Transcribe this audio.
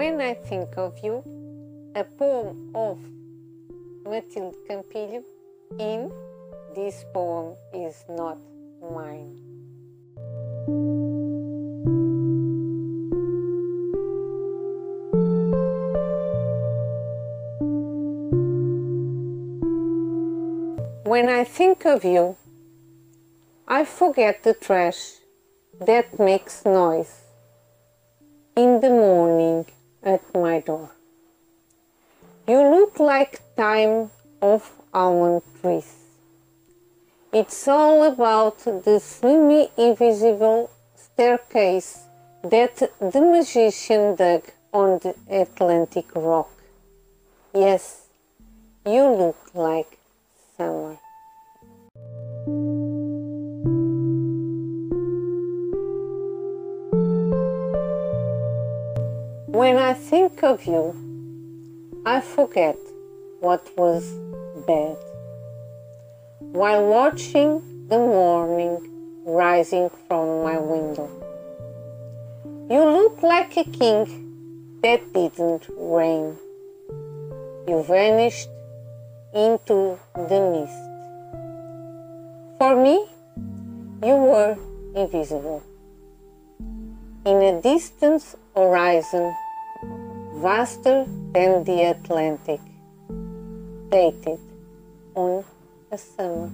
When I Think of You, a poem of Matilde Campilho in This Poem Is Not Mine. When I think of you, I forget the trash that makes noise in the morning at my door. You look like time of almond trees. It's all about the semi invisible staircase that the magician dug on the Atlantic rock. Yes, you look like summer. When I think of you, I forget what was bad. While watching the morning rising from my window, you look like a king that didn't reign. You vanished into the mist. For me, you were invisible. In a distant horizon, vaster than the Atlantic, dated on a summer.